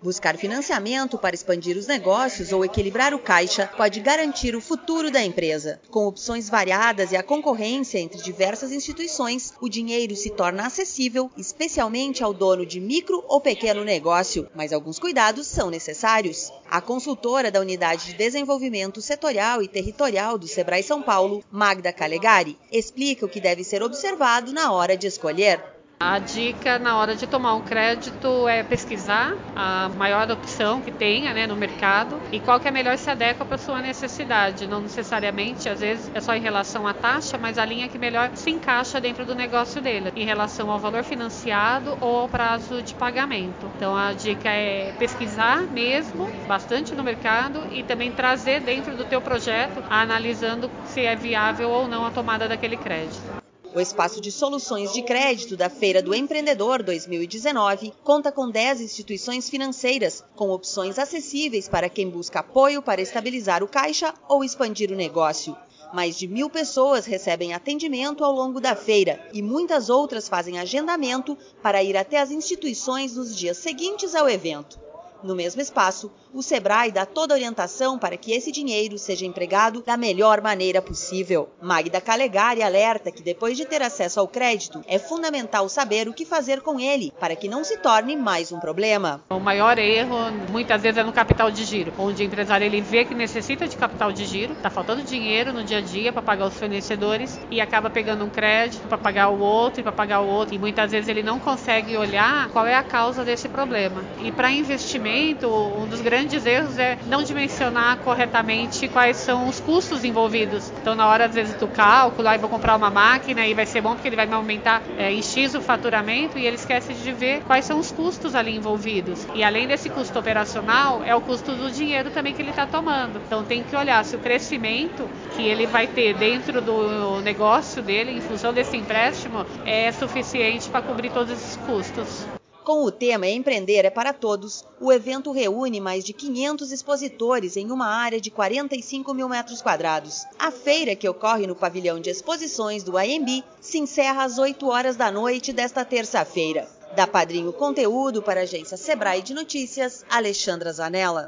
Buscar financiamento para expandir os negócios ou equilibrar o caixa pode garantir o futuro da empresa. Com opções variadas e a concorrência entre diversas instituições, o dinheiro se torna acessível, especialmente ao dono de micro ou pequeno negócio, mas alguns cuidados são necessários. A consultora da Unidade de Desenvolvimento Setorial e Territorial do Sebrae São Paulo, Magda Calegari, explica o que deve ser observado na hora de escolher. A dica na hora de tomar um crédito é pesquisar a maior opção que tenha né, no mercado e qual que é melhor se adequa para sua necessidade. Não necessariamente, às vezes, é só em relação à taxa, mas a linha que melhor se encaixa dentro do negócio dele, em relação ao valor financiado ou ao prazo de pagamento. Então a dica é pesquisar mesmo, bastante no mercado e também trazer dentro do teu projeto, analisando se é viável ou não a tomada daquele crédito. O espaço de soluções de crédito da Feira do Empreendedor 2019 conta com 10 instituições financeiras, com opções acessíveis para quem busca apoio para estabilizar o caixa ou expandir o negócio. Mais de mil pessoas recebem atendimento ao longo da feira e muitas outras fazem agendamento para ir até as instituições nos dias seguintes ao evento. No mesmo espaço, o Sebrae dá toda a orientação para que esse dinheiro seja empregado da melhor maneira possível. Magda Calegari alerta que depois de ter acesso ao crédito, é fundamental saber o que fazer com ele para que não se torne mais um problema. O maior erro, muitas vezes, é no capital de giro, onde o empresário ele vê que necessita de capital de giro, está faltando dinheiro no dia a dia para pagar os fornecedores e acaba pegando um crédito para pagar o outro e para pagar o outro. E muitas vezes ele não consegue olhar qual é a causa desse problema. E para investimento, um dos grandes erros é não dimensionar corretamente quais são os custos envolvidos. Então, na hora, às vezes, do cálculo, aí vou comprar uma máquina e vai ser bom porque ele vai me aumentar é, em X o faturamento e ele esquece de ver quais são os custos ali envolvidos. E além desse custo operacional, é o custo do dinheiro também que ele está tomando. Então, tem que olhar se o crescimento que ele vai ter dentro do negócio dele, em função desse empréstimo, é suficiente para cobrir todos esses custos. Com o tema Empreender é para Todos, o evento reúne mais de 500 expositores em uma área de 45 mil metros quadrados. A feira, que ocorre no pavilhão de exposições do IMB, se encerra às 8 horas da noite desta terça-feira. Da Padrinho Conteúdo para a agência Sebrae de Notícias, Alexandra Zanella.